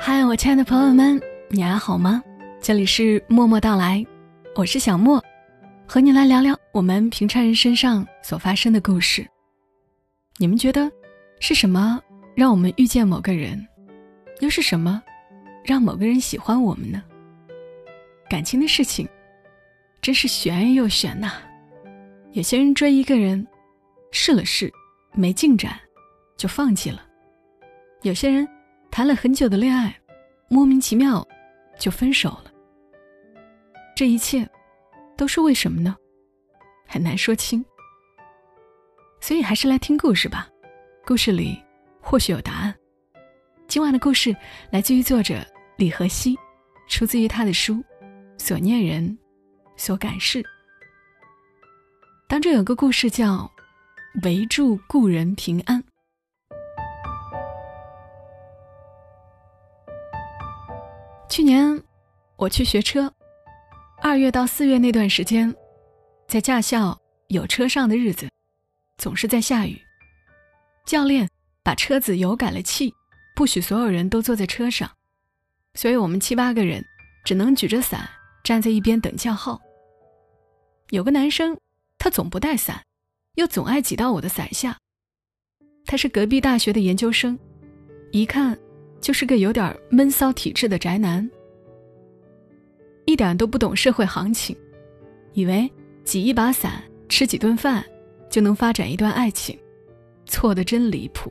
嗨，我亲爱的朋友们，你还好吗？这里是默默到来，我是小莫，和你来聊聊我们平常人身上所发生的故事。你们觉得是什么让我们遇见某个人，又是什么让某个人喜欢我们呢？感情的事情真是玄又玄呐。有些人追一个人，试了试，没进展，就放弃了；有些人。谈了很久的恋爱，莫名其妙就分手了。这一切都是为什么呢？很难说清。所以还是来听故事吧，故事里或许有答案。今晚的故事来自于作者李和熙，出自于他的书《所念人，所感事》。当中有个故事叫《围住故人平安》。去年我去学车，二月到四月那段时间，在驾校有车上的日子，总是在下雨。教练把车子油改了气，不许所有人都坐在车上，所以我们七八个人只能举着伞站在一边等叫号。有个男生，他总不带伞，又总爱挤到我的伞下。他是隔壁大学的研究生，一看。就是个有点闷骚体质的宅男，一点都不懂社会行情，以为挤一把伞、吃几顿饭就能发展一段爱情，错的真离谱。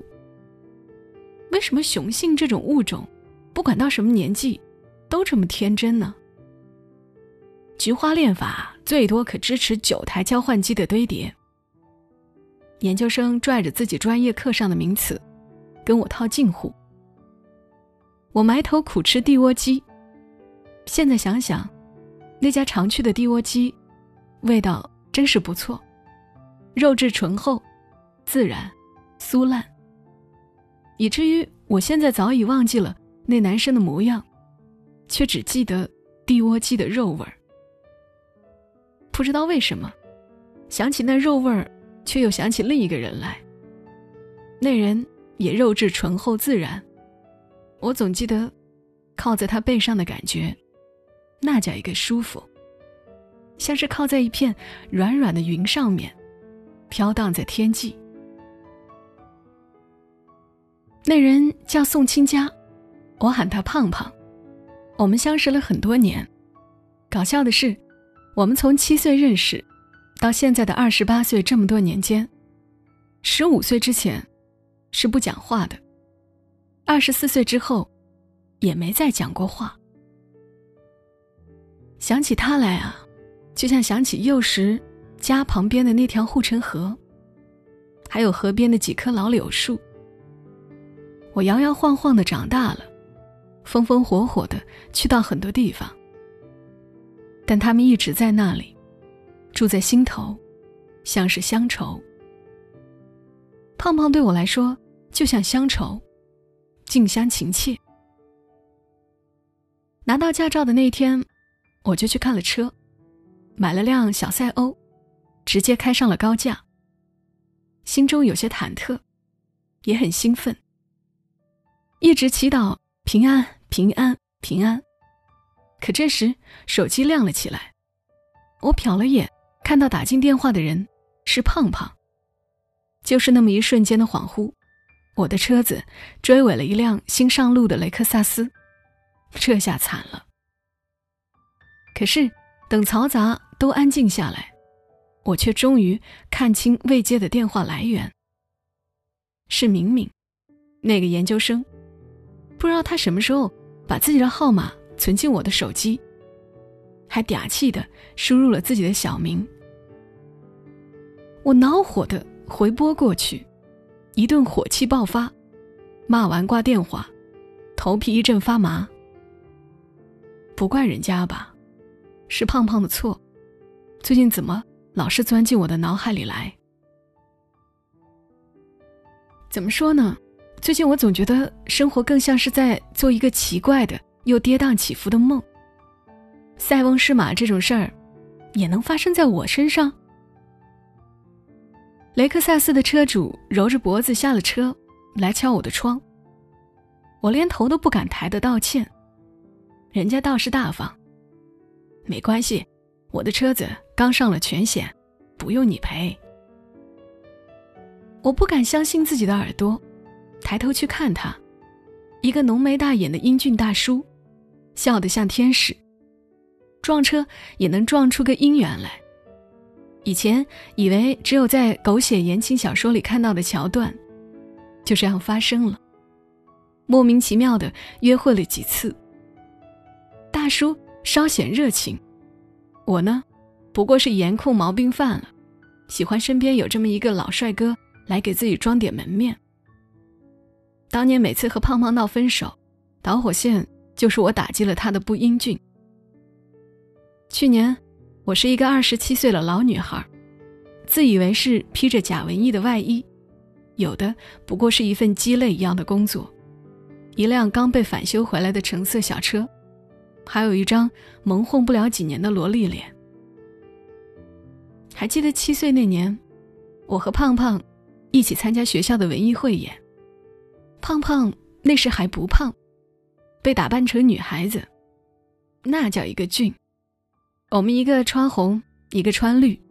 为什么雄性这种物种，不管到什么年纪，都这么天真呢？菊花恋法最多可支持九台交换机的堆叠。研究生拽着自己专业课上的名词，跟我套近乎。我埋头苦吃地窝鸡，现在想想，那家常去的地窝鸡，味道真是不错，肉质醇厚、自然、酥烂，以至于我现在早已忘记了那男生的模样，却只记得地窝鸡的肉味儿。不知道为什么，想起那肉味儿，却又想起另一个人来。那人也肉质醇厚自然。我总记得，靠在他背上的感觉，那叫一个舒服，像是靠在一片软软的云上面，飘荡在天际。那人叫宋清佳，我喊他胖胖。我们相识了很多年，搞笑的是，我们从七岁认识，到现在的二十八岁，这么多年间，十五岁之前是不讲话的。二十四岁之后，也没再讲过话。想起他来啊，就像想起幼时家旁边的那条护城河，还有河边的几棵老柳树。我摇摇晃晃的长大了，风风火火的去到很多地方，但他们一直在那里，住在心头，像是乡愁。胖胖对我来说，就像乡愁。近乡情怯。拿到驾照的那天，我就去看了车，买了辆小赛欧，直接开上了高架。心中有些忐忑，也很兴奋，一直祈祷平安、平安、平安。可这时手机亮了起来，我瞟了眼，看到打进电话的人是胖胖。就是那么一瞬间的恍惚。我的车子追尾了一辆新上路的雷克萨斯，这下惨了。可是等嘈杂都安静下来，我却终于看清未接的电话来源。是明明，那个研究生，不知道他什么时候把自己的号码存进我的手机，还嗲气的输入了自己的小名。我恼火的回拨过去。一顿火气爆发，骂完挂电话，头皮一阵发麻。不怪人家吧，是胖胖的错。最近怎么老是钻进我的脑海里来？怎么说呢？最近我总觉得生活更像是在做一个奇怪的又跌宕起伏的梦。塞翁失马这种事儿，也能发生在我身上？雷克萨斯的车主揉着脖子下了车，来敲我的窗，我连头都不敢抬的道歉。人家倒是大方，没关系，我的车子刚上了全险，不用你赔。我不敢相信自己的耳朵，抬头去看他，一个浓眉大眼的英俊大叔，笑得像天使。撞车也能撞出个姻缘来。以前以为只有在狗血言情小说里看到的桥段，就这样发生了。莫名其妙的约会了几次。大叔稍显热情，我呢，不过是颜控毛病犯了，喜欢身边有这么一个老帅哥来给自己装点门面。当年每次和胖胖闹分手，导火线就是我打击了他的不英俊。去年，我是一个二十七岁的老女孩，自以为是披着假文艺的外衣，有的不过是一份鸡肋一样的工作，一辆刚被返修回来的橙色小车，还有一张蒙混不了几年的萝莉脸。还记得七岁那年，我和胖胖一起参加学校的文艺汇演，胖胖那时还不胖，被打扮成女孩子，那叫一个俊。我们一个穿红，一个穿绿，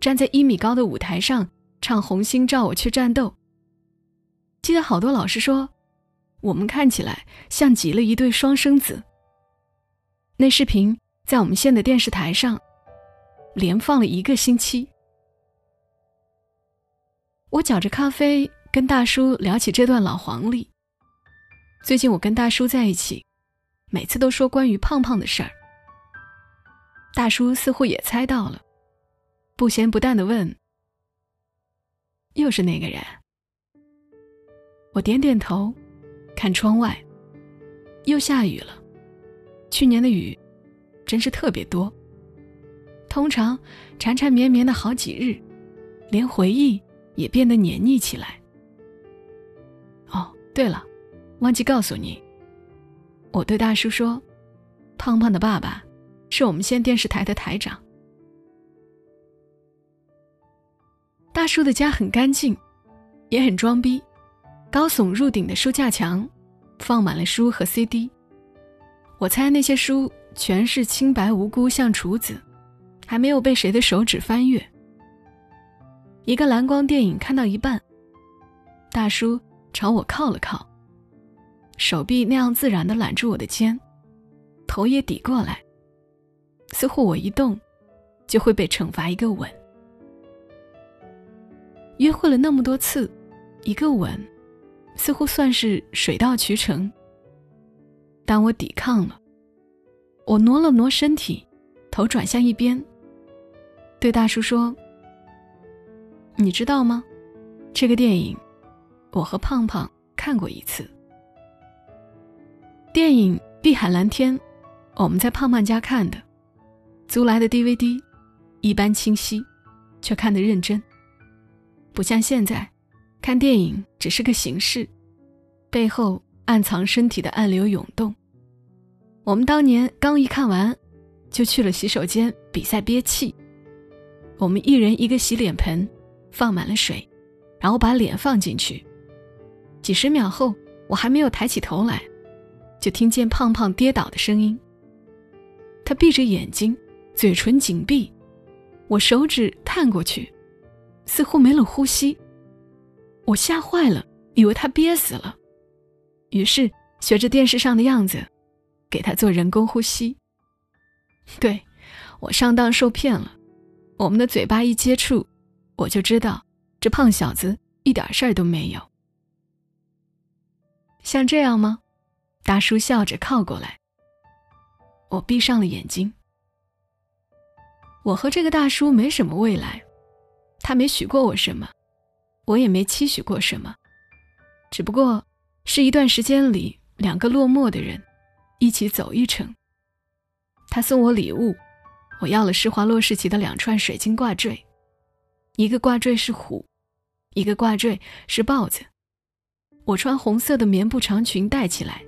站在一米高的舞台上唱《红星照我去战斗》。记得好多老师说，我们看起来像极了一对双生子。那视频在我们县的电视台上连放了一个星期。我搅着咖啡跟大叔聊起这段老黄历。最近我跟大叔在一起，每次都说关于胖胖的事儿。大叔似乎也猜到了，不咸不淡的问：“又是那个人？”我点点头，看窗外，又下雨了。去年的雨真是特别多，通常缠缠绵绵的好几日，连回忆也变得黏腻起来。哦，对了，忘记告诉你，我对大叔说：“胖胖的爸爸。”是我们县电视台的台长。大叔的家很干净，也很装逼。高耸入顶的书架墙，放满了书和 CD。我猜那些书全是清白无辜，像厨子，还没有被谁的手指翻阅。一个蓝光电影看到一半，大叔朝我靠了靠，手臂那样自然的揽住我的肩，头也抵过来。似乎我一动，就会被惩罚一个吻。约会了那么多次，一个吻，似乎算是水到渠成。但我抵抗了，我挪了挪身体，头转向一边，对大叔说：“你知道吗？这个电影，我和胖胖看过一次。电影《碧海蓝天》，我们在胖胖家看的。”租来的 DVD，一般清晰，却看得认真。不像现在，看电影只是个形式，背后暗藏身体的暗流涌动。我们当年刚一看完，就去了洗手间比赛憋气。我们一人一个洗脸盆，放满了水，然后把脸放进去。几十秒后，我还没有抬起头来，就听见胖胖跌倒的声音。他闭着眼睛。嘴唇紧闭，我手指探过去，似乎没了呼吸。我吓坏了，以为他憋死了，于是学着电视上的样子，给他做人工呼吸。对，我上当受骗了。我们的嘴巴一接触，我就知道这胖小子一点事儿都没有。像这样吗？大叔笑着靠过来。我闭上了眼睛。我和这个大叔没什么未来，他没许过我什么，我也没期许过什么，只不过是一段时间里两个落寞的人一起走一程。他送我礼物，我要了施华洛世奇的两串水晶挂坠，一个挂坠是虎，一个挂坠是豹子。我穿红色的棉布长裙戴起来，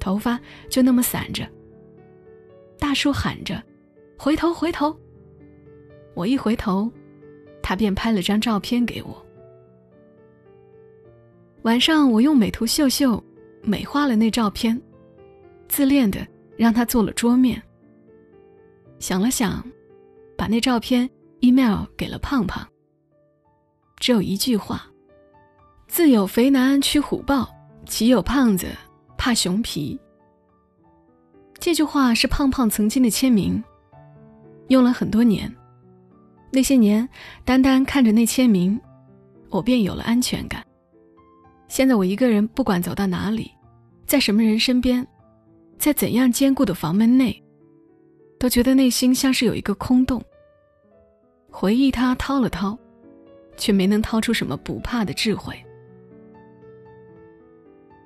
头发就那么散着。大叔喊着。回头，回头！我一回头，他便拍了张照片给我。晚上我用美图秀秀美化了那照片，自恋的让他做了桌面。想了想，把那照片 email 给了胖胖。只有一句话：“自有肥男驱虎豹，岂有胖子怕熊皮。”这句话是胖胖曾经的签名，用了很多年。那些年，单单看着那签名，我便有了安全感。现在我一个人，不管走到哪里，在什么人身边，在怎样坚固的房门内，都觉得内心像是有一个空洞。回忆他掏了掏，却没能掏出什么不怕的智慧。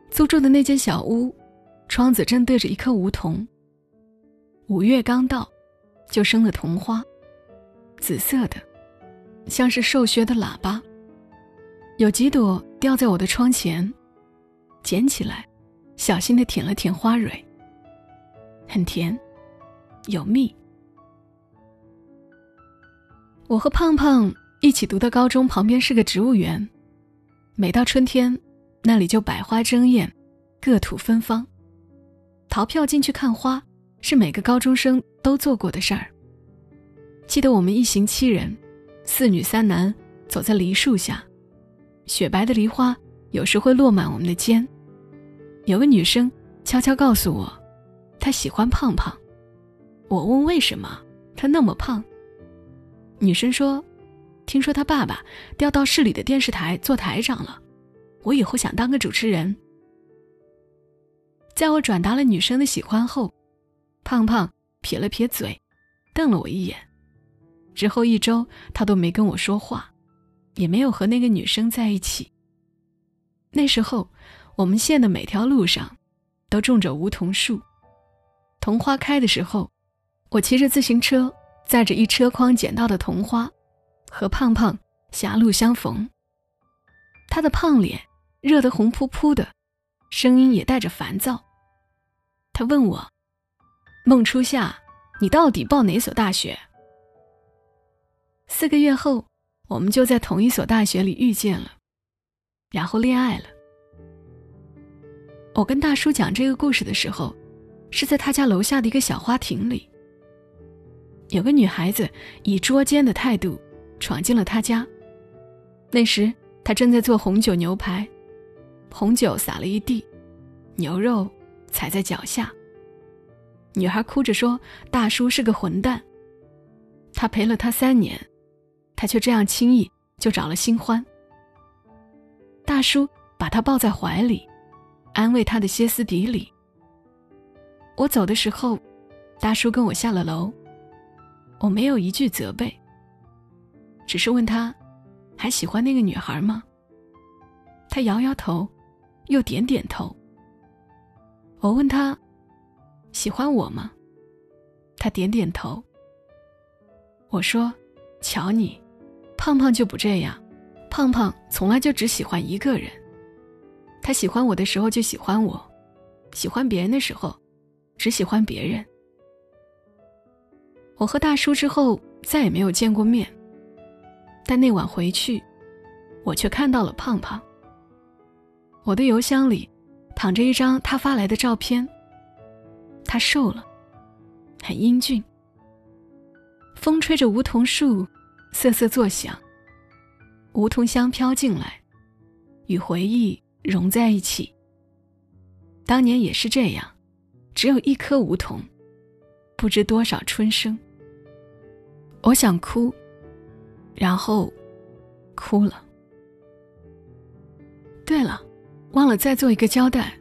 租住的那间小屋，窗子正对着一棵梧桐。五月刚到，就生了桐花，紫色的，像是瘦削的喇叭。有几朵掉在我的窗前，捡起来，小心的舔了舔花蕊。很甜，有蜜。我和胖胖一起读的高中旁边是个植物园，每到春天，那里就百花争艳，各土芬芳。逃票进去看花，是每个高中生都做过的事儿。记得我们一行七人，四女三男，走在梨树下。雪白的梨花有时会落满我们的肩。有个女生悄悄告诉我，她喜欢胖胖。我问为什么，她那么胖。女生说，听说她爸爸调到市里的电视台做台长了，我以后想当个主持人。在我转达了女生的喜欢后，胖胖撇了撇嘴，瞪了我一眼。之后一周，他都没跟我说话。也没有和那个女生在一起。那时候，我们县的每条路上都种着梧桐树。桐花开的时候，我骑着自行车，载着一车筐捡到的桐花，和胖胖狭路相逢。他的胖脸热得红扑扑的，声音也带着烦躁。他问我：“孟初夏，你到底报哪所大学？”四个月后。我们就在同一所大学里遇见了，然后恋爱了。我跟大叔讲这个故事的时候，是在他家楼下的一个小花亭里。有个女孩子以捉奸的态度闯进了他家。那时他正在做红酒牛排，红酒洒了一地，牛肉踩在脚下。女孩哭着说：“大叔是个混蛋，他陪了她三年。”他却这样轻易就找了新欢。大叔把他抱在怀里，安慰他的歇斯底里。我走的时候，大叔跟我下了楼，我没有一句责备，只是问他还喜欢那个女孩吗？他摇摇头，又点点头。我问他喜欢我吗？他点点头。我说：“瞧你。”胖胖就不这样，胖胖从来就只喜欢一个人。他喜欢我的时候就喜欢我，喜欢别人的时候，只喜欢别人。我和大叔之后再也没有见过面，但那晚回去，我却看到了胖胖。我的邮箱里躺着一张他发来的照片。他瘦了，很英俊。风吹着梧桐树。瑟瑟作响，梧桐香飘进来，与回忆融在一起。当年也是这样，只有一棵梧桐，不知多少春生。我想哭，然后哭了。对了，忘了再做一个交代：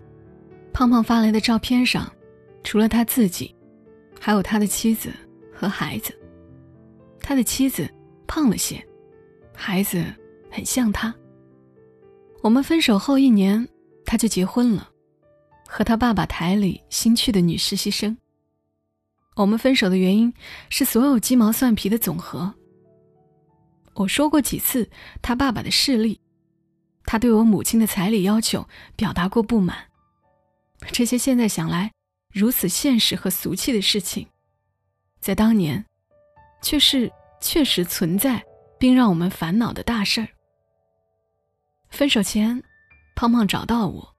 胖胖发来的照片上，除了他自己，还有他的妻子和孩子。他的妻子。胖了些，孩子很像他。我们分手后一年，他就结婚了，和他爸爸台里新去的女实习生。我们分手的原因是所有鸡毛蒜皮的总和。我说过几次他爸爸的势力，他对我母亲的彩礼要求表达过不满。这些现在想来如此现实和俗气的事情，在当年，却是。确实存在，并让我们烦恼的大事儿。分手前，胖胖找到我，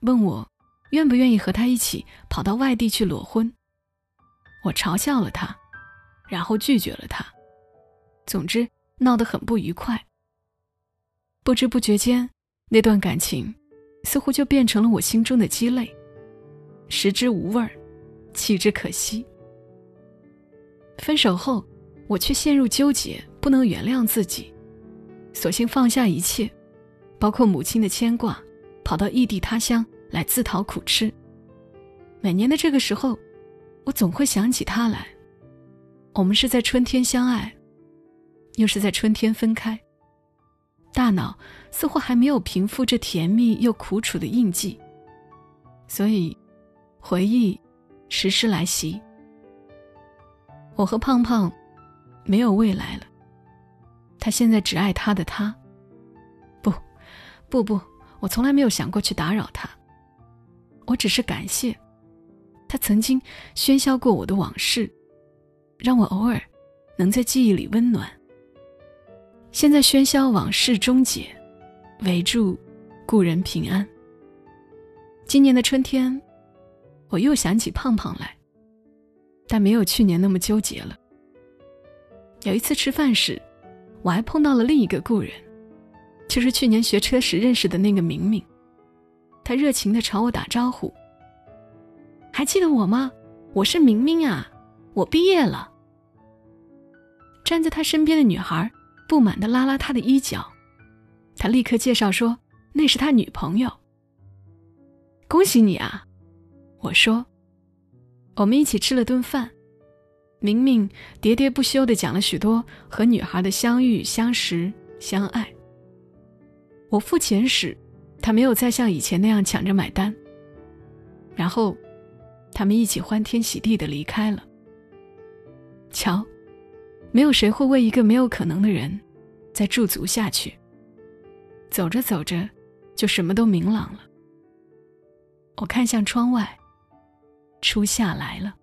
问我愿不愿意和他一起跑到外地去裸婚。我嘲笑了他，然后拒绝了他。总之，闹得很不愉快。不知不觉间，那段感情似乎就变成了我心中的鸡肋，食之无味儿，弃之可惜。分手后，我却陷入纠结，不能原谅自己，索性放下一切，包括母亲的牵挂，跑到异地他乡来自讨苦吃。每年的这个时候，我总会想起他来。我们是在春天相爱，又是在春天分开。大脑似乎还没有平复这甜蜜又苦楚的印记，所以回忆时时来袭。我和胖胖没有未来了。他现在只爱他的他。不，不不，我从来没有想过去打扰他。我只是感谢他曾经喧嚣过我的往事，让我偶尔能在记忆里温暖。现在喧嚣往事终结，唯祝故人平安。今年的春天，我又想起胖胖来，但没有去年那么纠结了。有一次吃饭时，我还碰到了另一个故人，就是去年学车时认识的那个明明。他热情地朝我打招呼：“还记得我吗？我是明明啊，我毕业了。”站在他身边的女孩。不满地拉拉他的衣角，他立刻介绍说：“那是他女朋友。”恭喜你啊！我说。我们一起吃了顿饭，明明喋喋不休地讲了许多和女孩的相遇、相识、相爱。我付钱时，他没有再像以前那样抢着买单。然后，他们一起欢天喜地地离开了。瞧。没有谁会为一个没有可能的人再驻足下去。走着走着，就什么都明朗了。我看向窗外，初夏来了。